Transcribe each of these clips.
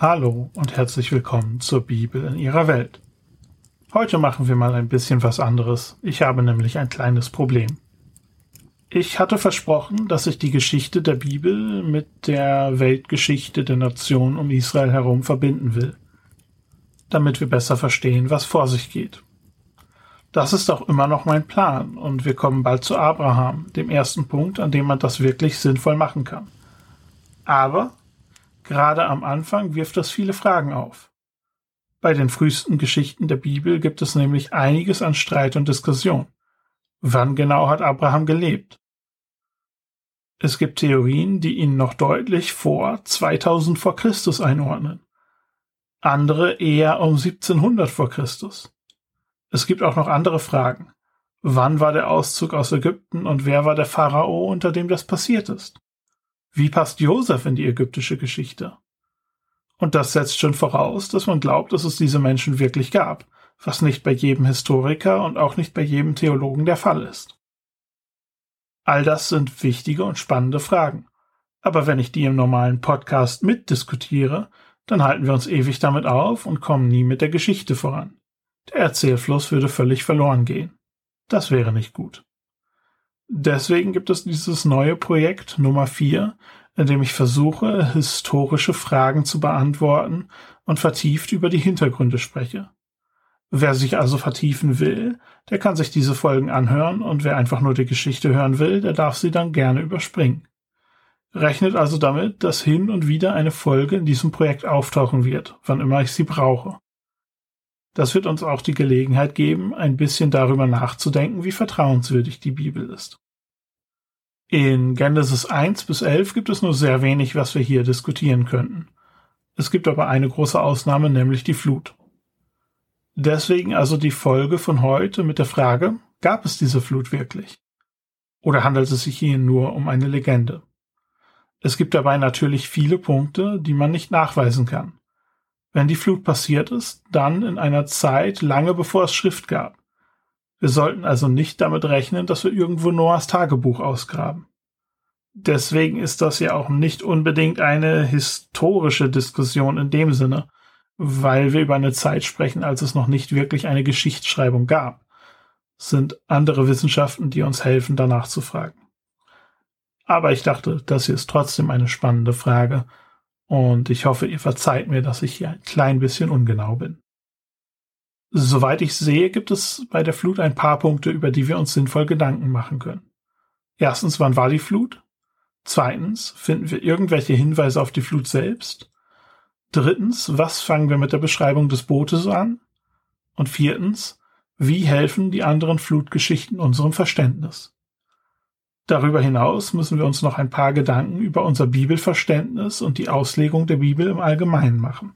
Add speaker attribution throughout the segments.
Speaker 1: Hallo und herzlich willkommen zur Bibel in ihrer Welt. Heute machen wir mal ein bisschen was anderes. Ich habe nämlich ein kleines Problem. Ich hatte versprochen, dass ich die Geschichte der Bibel mit der Weltgeschichte der Nation um Israel herum verbinden will, damit wir besser verstehen, was vor sich geht. Das ist auch immer noch mein Plan und wir kommen bald zu Abraham, dem ersten Punkt, an dem man das wirklich sinnvoll machen kann. Aber Gerade am Anfang wirft das viele Fragen auf. Bei den frühesten Geschichten der Bibel gibt es nämlich einiges an Streit und Diskussion. Wann genau hat Abraham gelebt? Es gibt Theorien, die ihn noch deutlich vor 2000 vor Christus einordnen. Andere eher um 1700 vor Christus. Es gibt auch noch andere Fragen. Wann war der Auszug aus Ägypten und wer war der Pharao, unter dem das passiert ist? Wie passt Josef in die ägyptische Geschichte? Und das setzt schon voraus, dass man glaubt, dass es diese Menschen wirklich gab, was nicht bei jedem Historiker und auch nicht bei jedem Theologen der Fall ist. All das sind wichtige und spannende Fragen. Aber wenn ich die im normalen Podcast mitdiskutiere, dann halten wir uns ewig damit auf und kommen nie mit der Geschichte voran. Der Erzählfluss würde völlig verloren gehen. Das wäre nicht gut. Deswegen gibt es dieses neue Projekt Nummer 4, in dem ich versuche, historische Fragen zu beantworten und vertieft über die Hintergründe spreche. Wer sich also vertiefen will, der kann sich diese Folgen anhören und wer einfach nur die Geschichte hören will, der darf sie dann gerne überspringen. Rechnet also damit, dass hin und wieder eine Folge in diesem Projekt auftauchen wird, wann immer ich sie brauche. Das wird uns auch die Gelegenheit geben, ein bisschen darüber nachzudenken, wie vertrauenswürdig die Bibel ist. In Genesis 1 bis 11 gibt es nur sehr wenig, was wir hier diskutieren könnten. Es gibt aber eine große Ausnahme, nämlich die Flut. Deswegen also die Folge von heute mit der Frage, gab es diese Flut wirklich? Oder handelt es sich hier nur um eine Legende? Es gibt dabei natürlich viele Punkte, die man nicht nachweisen kann. Wenn die Flut passiert ist, dann in einer Zeit lange bevor es Schrift gab. Wir sollten also nicht damit rechnen, dass wir irgendwo Noahs Tagebuch ausgraben. Deswegen ist das ja auch nicht unbedingt eine historische Diskussion in dem Sinne, weil wir über eine Zeit sprechen, als es noch nicht wirklich eine Geschichtsschreibung gab. Es sind andere Wissenschaften, die uns helfen, danach zu fragen. Aber ich dachte, das hier ist trotzdem eine spannende Frage und ich hoffe, ihr verzeiht mir, dass ich hier ein klein bisschen ungenau bin. Soweit ich sehe, gibt es bei der Flut ein paar Punkte, über die wir uns sinnvoll Gedanken machen können. Erstens, wann war die Flut? Zweitens, finden wir irgendwelche Hinweise auf die Flut selbst? Drittens, was fangen wir mit der Beschreibung des Bootes an? Und viertens, wie helfen die anderen Flutgeschichten unserem Verständnis? Darüber hinaus müssen wir uns noch ein paar Gedanken über unser Bibelverständnis und die Auslegung der Bibel im Allgemeinen machen.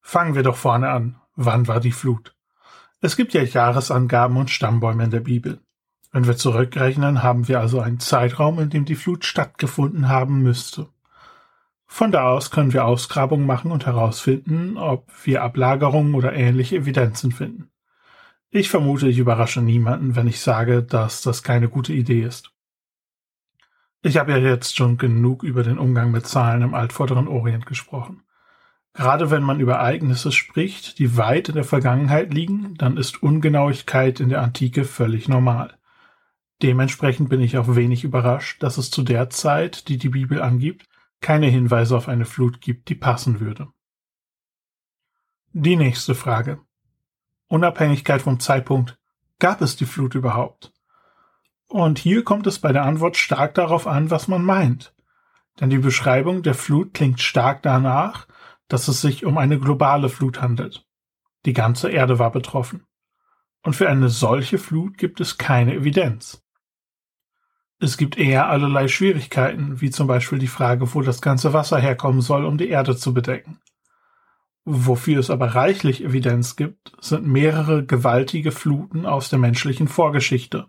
Speaker 1: Fangen wir doch vorne an. Wann war die Flut? Es gibt ja Jahresangaben und Stammbäume in der Bibel. Wenn wir zurückrechnen, haben wir also einen Zeitraum, in dem die Flut stattgefunden haben müsste. Von da aus können wir Ausgrabungen machen und herausfinden, ob wir Ablagerungen oder ähnliche Evidenzen finden. Ich vermute, ich überrasche niemanden, wenn ich sage, dass das keine gute Idee ist. Ich habe ja jetzt schon genug über den Umgang mit Zahlen im altvorderen Orient gesprochen. Gerade wenn man über Ereignisse spricht, die weit in der Vergangenheit liegen, dann ist Ungenauigkeit in der Antike völlig normal. Dementsprechend bin ich auch wenig überrascht, dass es zu der Zeit, die die Bibel angibt, keine Hinweise auf eine Flut gibt, die passen würde. Die nächste Frage. Unabhängigkeit vom Zeitpunkt. Gab es die Flut überhaupt? Und hier kommt es bei der Antwort stark darauf an, was man meint. Denn die Beschreibung der Flut klingt stark danach, dass es sich um eine globale Flut handelt. Die ganze Erde war betroffen. Und für eine solche Flut gibt es keine Evidenz. Es gibt eher allerlei Schwierigkeiten, wie zum Beispiel die Frage, wo das ganze Wasser herkommen soll, um die Erde zu bedecken. Wofür es aber reichlich Evidenz gibt, sind mehrere gewaltige Fluten aus der menschlichen Vorgeschichte,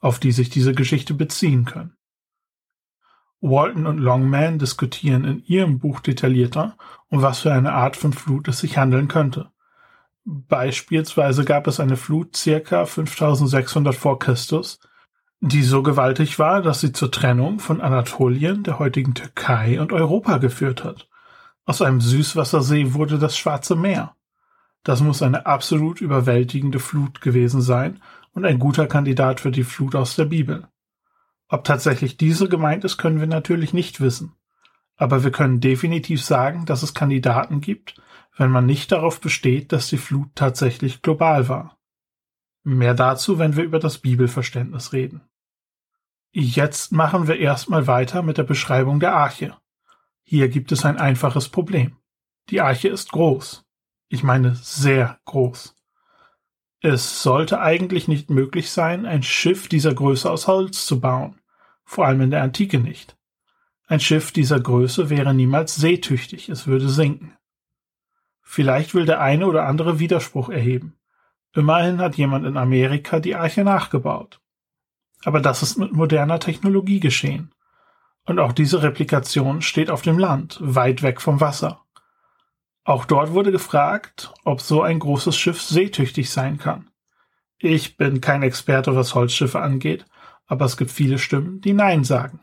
Speaker 1: auf die sich diese Geschichte beziehen können. Walton und Longman diskutieren in ihrem Buch detaillierter, um was für eine Art von Flut es sich handeln könnte. Beispielsweise gab es eine Flut circa 5600 vor Christus, die so gewaltig war, dass sie zur Trennung von Anatolien, der heutigen Türkei und Europa geführt hat. Aus einem Süßwassersee wurde das Schwarze Meer. Das muss eine absolut überwältigende Flut gewesen sein und ein guter Kandidat für die Flut aus der Bibel. Ob tatsächlich diese gemeint ist, können wir natürlich nicht wissen. Aber wir können definitiv sagen, dass es Kandidaten gibt, wenn man nicht darauf besteht, dass die Flut tatsächlich global war. Mehr dazu, wenn wir über das Bibelverständnis reden. Jetzt machen wir erstmal weiter mit der Beschreibung der Arche. Hier gibt es ein einfaches Problem. Die Arche ist groß. Ich meine sehr groß. Es sollte eigentlich nicht möglich sein, ein Schiff dieser Größe aus Holz zu bauen, vor allem in der Antike nicht. Ein Schiff dieser Größe wäre niemals seetüchtig, es würde sinken. Vielleicht will der eine oder andere Widerspruch erheben. Immerhin hat jemand in Amerika die Arche nachgebaut. Aber das ist mit moderner Technologie geschehen. Und auch diese Replikation steht auf dem Land, weit weg vom Wasser. Auch dort wurde gefragt, ob so ein großes Schiff seetüchtig sein kann. Ich bin kein Experte, was Holzschiffe angeht, aber es gibt viele Stimmen, die Nein sagen.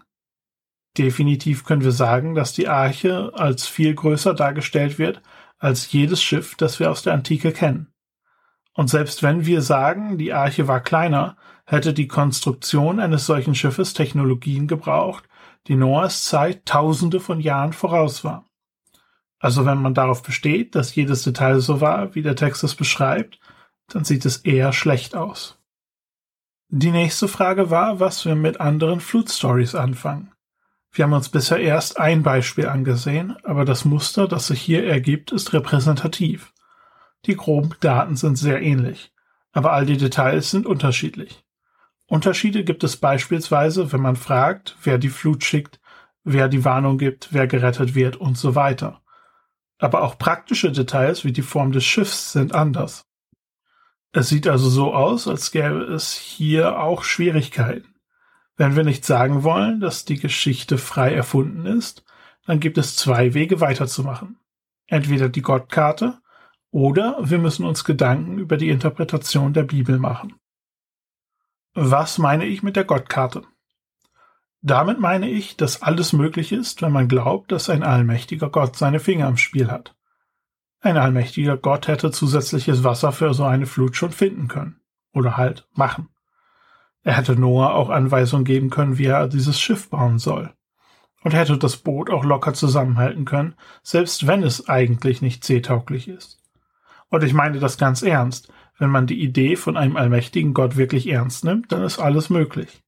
Speaker 1: Definitiv können wir sagen, dass die Arche als viel größer dargestellt wird als jedes Schiff, das wir aus der Antike kennen. Und selbst wenn wir sagen, die Arche war kleiner, hätte die Konstruktion eines solchen Schiffes Technologien gebraucht, die Noahs Zeit tausende von Jahren voraus war. Also wenn man darauf besteht, dass jedes Detail so war, wie der Text es beschreibt, dann sieht es eher schlecht aus. Die nächste Frage war, was wir mit anderen Flutstories anfangen. Wir haben uns bisher erst ein Beispiel angesehen, aber das Muster, das sich hier ergibt, ist repräsentativ. Die groben Daten sind sehr ähnlich, aber all die Details sind unterschiedlich. Unterschiede gibt es beispielsweise, wenn man fragt, wer die Flut schickt, wer die Warnung gibt, wer gerettet wird und so weiter. Aber auch praktische Details wie die Form des Schiffs sind anders. Es sieht also so aus, als gäbe es hier auch Schwierigkeiten. Wenn wir nicht sagen wollen, dass die Geschichte frei erfunden ist, dann gibt es zwei Wege weiterzumachen. Entweder die Gottkarte oder wir müssen uns Gedanken über die Interpretation der Bibel machen. Was meine ich mit der Gottkarte? Damit meine ich, dass alles möglich ist, wenn man glaubt, dass ein allmächtiger Gott seine Finger im Spiel hat. Ein allmächtiger Gott hätte zusätzliches Wasser für so eine Flut schon finden können. Oder halt machen. Er hätte Noah auch Anweisungen geben können, wie er dieses Schiff bauen soll. Und hätte das Boot auch locker zusammenhalten können, selbst wenn es eigentlich nicht seetauglich ist. Und ich meine das ganz ernst. Wenn man die Idee von einem allmächtigen Gott wirklich ernst nimmt, dann ist alles möglich.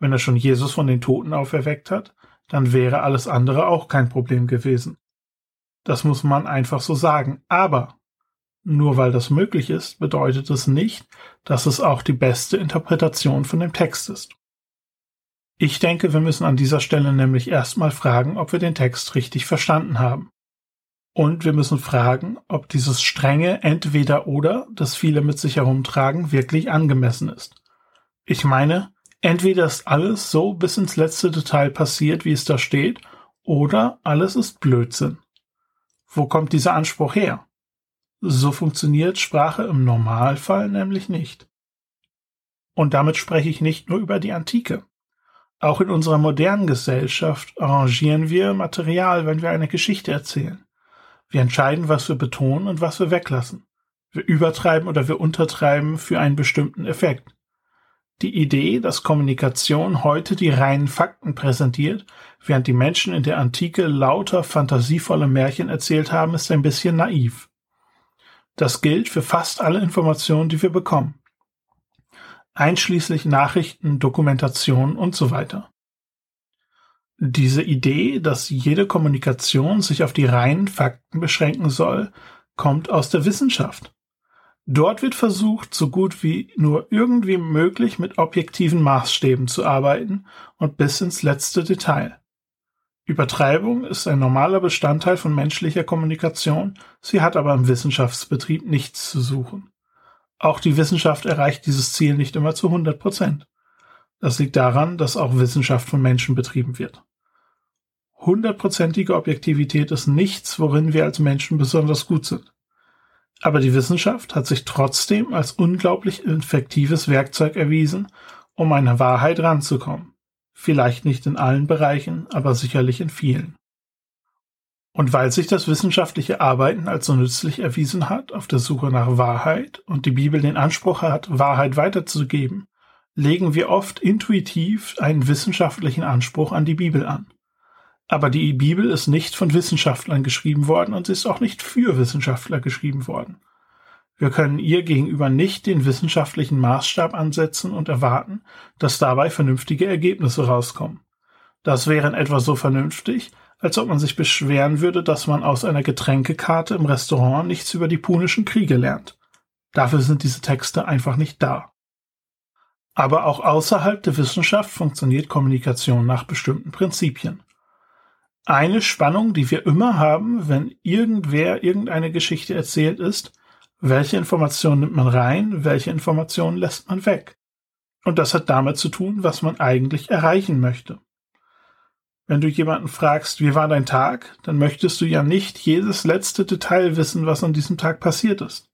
Speaker 1: Wenn er schon Jesus von den Toten auferweckt hat, dann wäre alles andere auch kein Problem gewesen. Das muss man einfach so sagen. Aber nur weil das möglich ist, bedeutet es nicht, dass es auch die beste Interpretation von dem Text ist. Ich denke, wir müssen an dieser Stelle nämlich erstmal fragen, ob wir den Text richtig verstanden haben. Und wir müssen fragen, ob dieses strenge entweder oder, das viele mit sich herumtragen, wirklich angemessen ist. Ich meine, entweder ist alles so bis ins letzte Detail passiert, wie es da steht, oder alles ist Blödsinn. Wo kommt dieser Anspruch her? So funktioniert Sprache im Normalfall nämlich nicht. Und damit spreche ich nicht nur über die Antike. Auch in unserer modernen Gesellschaft arrangieren wir Material, wenn wir eine Geschichte erzählen. Wir entscheiden, was wir betonen und was wir weglassen. Wir übertreiben oder wir untertreiben für einen bestimmten Effekt. Die Idee, dass Kommunikation heute die reinen Fakten präsentiert, während die Menschen in der Antike lauter fantasievolle Märchen erzählt haben, ist ein bisschen naiv. Das gilt für fast alle Informationen, die wir bekommen. Einschließlich Nachrichten, Dokumentationen und so weiter. Diese Idee, dass jede Kommunikation sich auf die reinen Fakten beschränken soll, kommt aus der Wissenschaft. Dort wird versucht, so gut wie nur irgendwie möglich mit objektiven Maßstäben zu arbeiten und bis ins letzte Detail. Übertreibung ist ein normaler Bestandteil von menschlicher Kommunikation, sie hat aber im Wissenschaftsbetrieb nichts zu suchen. Auch die Wissenschaft erreicht dieses Ziel nicht immer zu 100 Prozent. Das liegt daran, dass auch Wissenschaft von Menschen betrieben wird. Hundertprozentige Objektivität ist nichts, worin wir als Menschen besonders gut sind. Aber die Wissenschaft hat sich trotzdem als unglaublich effektives Werkzeug erwiesen, um einer Wahrheit ranzukommen. Vielleicht nicht in allen Bereichen, aber sicherlich in vielen. Und weil sich das wissenschaftliche Arbeiten als so nützlich erwiesen hat auf der Suche nach Wahrheit und die Bibel den Anspruch hat, Wahrheit weiterzugeben, legen wir oft intuitiv einen wissenschaftlichen Anspruch an die Bibel an. Aber die Bibel ist nicht von Wissenschaftlern geschrieben worden und sie ist auch nicht für Wissenschaftler geschrieben worden. Wir können ihr gegenüber nicht den wissenschaftlichen Maßstab ansetzen und erwarten, dass dabei vernünftige Ergebnisse rauskommen. Das wären etwa so vernünftig, als ob man sich beschweren würde, dass man aus einer Getränkekarte im Restaurant nichts über die punischen Kriege lernt. Dafür sind diese Texte einfach nicht da. Aber auch außerhalb der Wissenschaft funktioniert Kommunikation nach bestimmten Prinzipien. Eine Spannung, die wir immer haben, wenn irgendwer irgendeine Geschichte erzählt, ist, welche Informationen nimmt man rein, welche Informationen lässt man weg. Und das hat damit zu tun, was man eigentlich erreichen möchte. Wenn du jemanden fragst, wie war dein Tag, dann möchtest du ja nicht jedes letzte Detail wissen, was an diesem Tag passiert ist.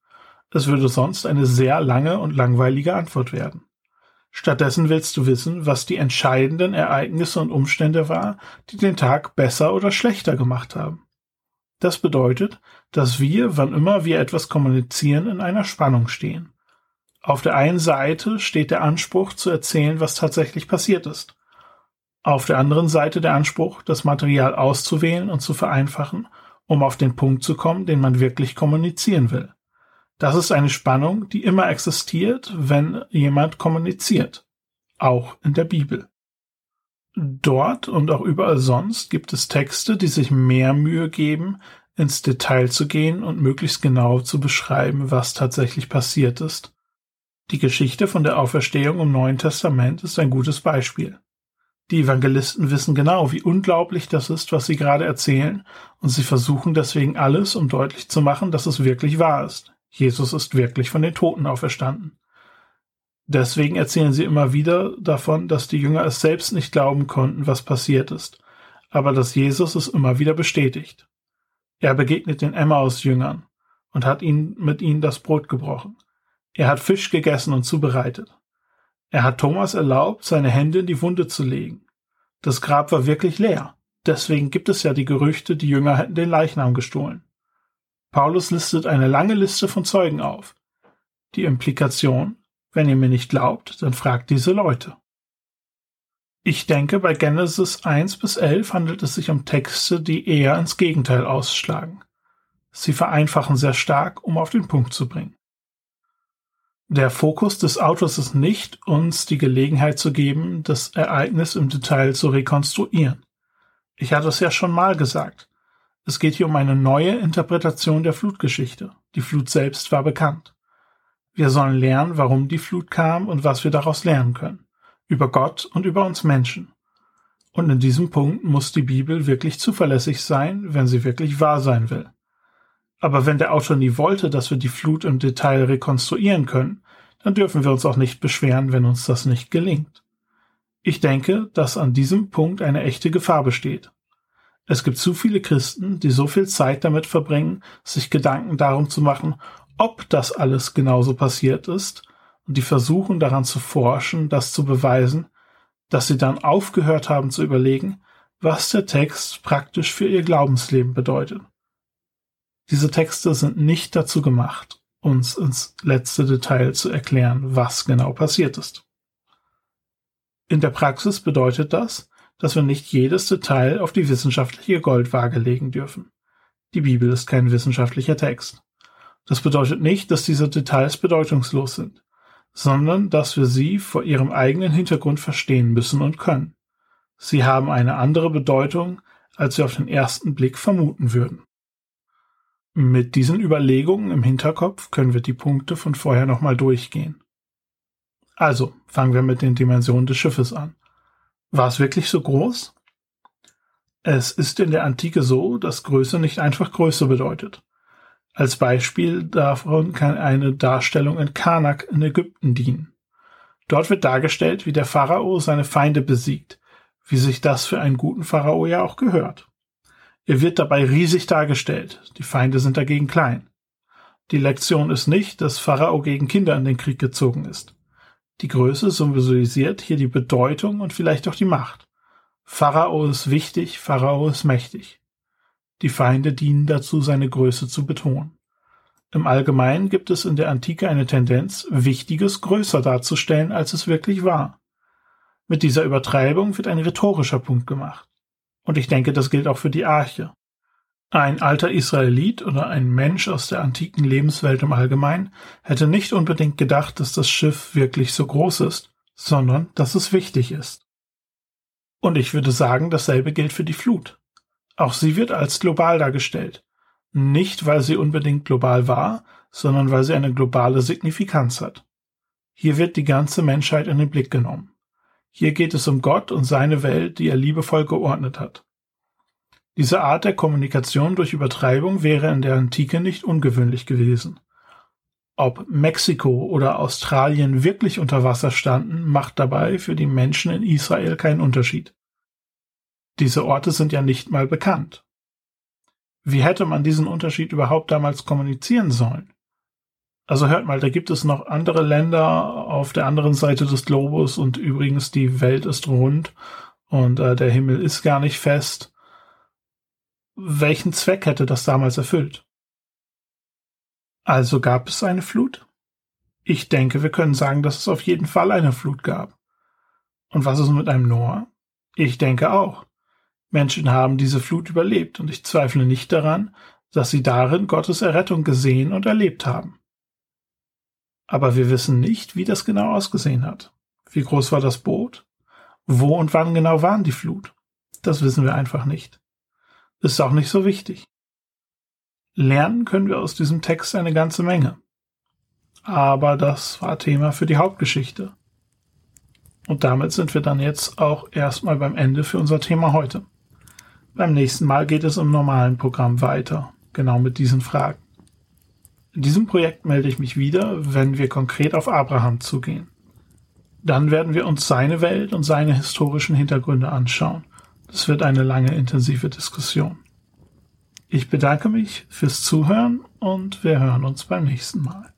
Speaker 1: Es würde sonst eine sehr lange und langweilige Antwort werden. Stattdessen willst du wissen, was die entscheidenden Ereignisse und Umstände war, die den Tag besser oder schlechter gemacht haben. Das bedeutet, dass wir, wann immer wir etwas kommunizieren, in einer Spannung stehen. Auf der einen Seite steht der Anspruch zu erzählen, was tatsächlich passiert ist. Auf der anderen Seite der Anspruch, das Material auszuwählen und zu vereinfachen, um auf den Punkt zu kommen, den man wirklich kommunizieren will. Das ist eine Spannung, die immer existiert, wenn jemand kommuniziert. Auch in der Bibel. Dort und auch überall sonst gibt es Texte, die sich mehr Mühe geben, ins Detail zu gehen und möglichst genau zu beschreiben, was tatsächlich passiert ist. Die Geschichte von der Auferstehung im Neuen Testament ist ein gutes Beispiel. Die Evangelisten wissen genau, wie unglaublich das ist, was sie gerade erzählen, und sie versuchen deswegen alles, um deutlich zu machen, dass es wirklich wahr ist. Jesus ist wirklich von den Toten auferstanden. Deswegen erzählen sie immer wieder davon, dass die Jünger es selbst nicht glauben konnten, was passiert ist, aber dass Jesus es immer wieder bestätigt. Er begegnet den Emmaus-Jüngern und hat ihnen mit ihnen das Brot gebrochen. Er hat Fisch gegessen und zubereitet. Er hat Thomas erlaubt, seine Hände in die Wunde zu legen. Das Grab war wirklich leer. Deswegen gibt es ja die Gerüchte, die Jünger hätten den Leichnam gestohlen. Paulus listet eine lange Liste von Zeugen auf. Die Implikation, wenn ihr mir nicht glaubt, dann fragt diese Leute. Ich denke, bei Genesis 1 bis 11 handelt es sich um Texte, die eher ins Gegenteil ausschlagen. Sie vereinfachen sehr stark, um auf den Punkt zu bringen. Der Fokus des Autors ist nicht, uns die Gelegenheit zu geben, das Ereignis im Detail zu rekonstruieren. Ich hatte es ja schon mal gesagt. Es geht hier um eine neue Interpretation der Flutgeschichte. Die Flut selbst war bekannt. Wir sollen lernen, warum die Flut kam und was wir daraus lernen können. Über Gott und über uns Menschen. Und in diesem Punkt muss die Bibel wirklich zuverlässig sein, wenn sie wirklich wahr sein will. Aber wenn der Autor nie wollte, dass wir die Flut im Detail rekonstruieren können, dann dürfen wir uns auch nicht beschweren, wenn uns das nicht gelingt. Ich denke, dass an diesem Punkt eine echte Gefahr besteht. Es gibt zu viele Christen, die so viel Zeit damit verbringen, sich Gedanken darum zu machen, ob das alles genauso passiert ist, und die versuchen daran zu forschen, das zu beweisen, dass sie dann aufgehört haben zu überlegen, was der Text praktisch für ihr Glaubensleben bedeutet. Diese Texte sind nicht dazu gemacht, uns ins letzte Detail zu erklären, was genau passiert ist. In der Praxis bedeutet das, dass wir nicht jedes Detail auf die wissenschaftliche Goldwaage legen dürfen. Die Bibel ist kein wissenschaftlicher Text. Das bedeutet nicht, dass diese Details bedeutungslos sind, sondern dass wir sie vor ihrem eigenen Hintergrund verstehen müssen und können. Sie haben eine andere Bedeutung, als wir auf den ersten Blick vermuten würden. Mit diesen Überlegungen im Hinterkopf können wir die Punkte von vorher nochmal durchgehen. Also, fangen wir mit den Dimensionen des Schiffes an. War es wirklich so groß? Es ist in der Antike so, dass Größe nicht einfach Größe bedeutet. Als Beispiel davon kann eine Darstellung in Karnak in Ägypten dienen. Dort wird dargestellt, wie der Pharao seine Feinde besiegt, wie sich das für einen guten Pharao ja auch gehört. Er wird dabei riesig dargestellt, die Feinde sind dagegen klein. Die Lektion ist nicht, dass Pharao gegen Kinder in den Krieg gezogen ist. Die Größe symbolisiert hier die Bedeutung und vielleicht auch die Macht. Pharao ist wichtig, Pharao ist mächtig. Die Feinde dienen dazu, seine Größe zu betonen. Im Allgemeinen gibt es in der Antike eine Tendenz, Wichtiges größer darzustellen, als es wirklich war. Mit dieser Übertreibung wird ein rhetorischer Punkt gemacht. Und ich denke, das gilt auch für die Arche. Ein alter Israelit oder ein Mensch aus der antiken Lebenswelt im Allgemeinen hätte nicht unbedingt gedacht, dass das Schiff wirklich so groß ist, sondern dass es wichtig ist. Und ich würde sagen, dasselbe gilt für die Flut. Auch sie wird als global dargestellt. Nicht, weil sie unbedingt global war, sondern weil sie eine globale Signifikanz hat. Hier wird die ganze Menschheit in den Blick genommen. Hier geht es um Gott und seine Welt, die er liebevoll geordnet hat. Diese Art der Kommunikation durch Übertreibung wäre in der Antike nicht ungewöhnlich gewesen. Ob Mexiko oder Australien wirklich unter Wasser standen, macht dabei für die Menschen in Israel keinen Unterschied. Diese Orte sind ja nicht mal bekannt. Wie hätte man diesen Unterschied überhaupt damals kommunizieren sollen? Also hört mal, da gibt es noch andere Länder auf der anderen Seite des Globus und übrigens die Welt ist rund und äh, der Himmel ist gar nicht fest. Welchen Zweck hätte das damals erfüllt? Also gab es eine Flut? Ich denke, wir können sagen, dass es auf jeden Fall eine Flut gab. Und was ist mit einem Noah? Ich denke auch. Menschen haben diese Flut überlebt und ich zweifle nicht daran, dass sie darin Gottes Errettung gesehen und erlebt haben. Aber wir wissen nicht, wie das genau ausgesehen hat. Wie groß war das Boot? Wo und wann genau waren die Flut? Das wissen wir einfach nicht. Ist auch nicht so wichtig. Lernen können wir aus diesem Text eine ganze Menge. Aber das war Thema für die Hauptgeschichte. Und damit sind wir dann jetzt auch erstmal beim Ende für unser Thema heute. Beim nächsten Mal geht es im normalen Programm weiter, genau mit diesen Fragen. In diesem Projekt melde ich mich wieder, wenn wir konkret auf Abraham zugehen. Dann werden wir uns seine Welt und seine historischen Hintergründe anschauen. Das wird eine lange intensive Diskussion. Ich bedanke mich fürs Zuhören und wir hören uns beim nächsten Mal.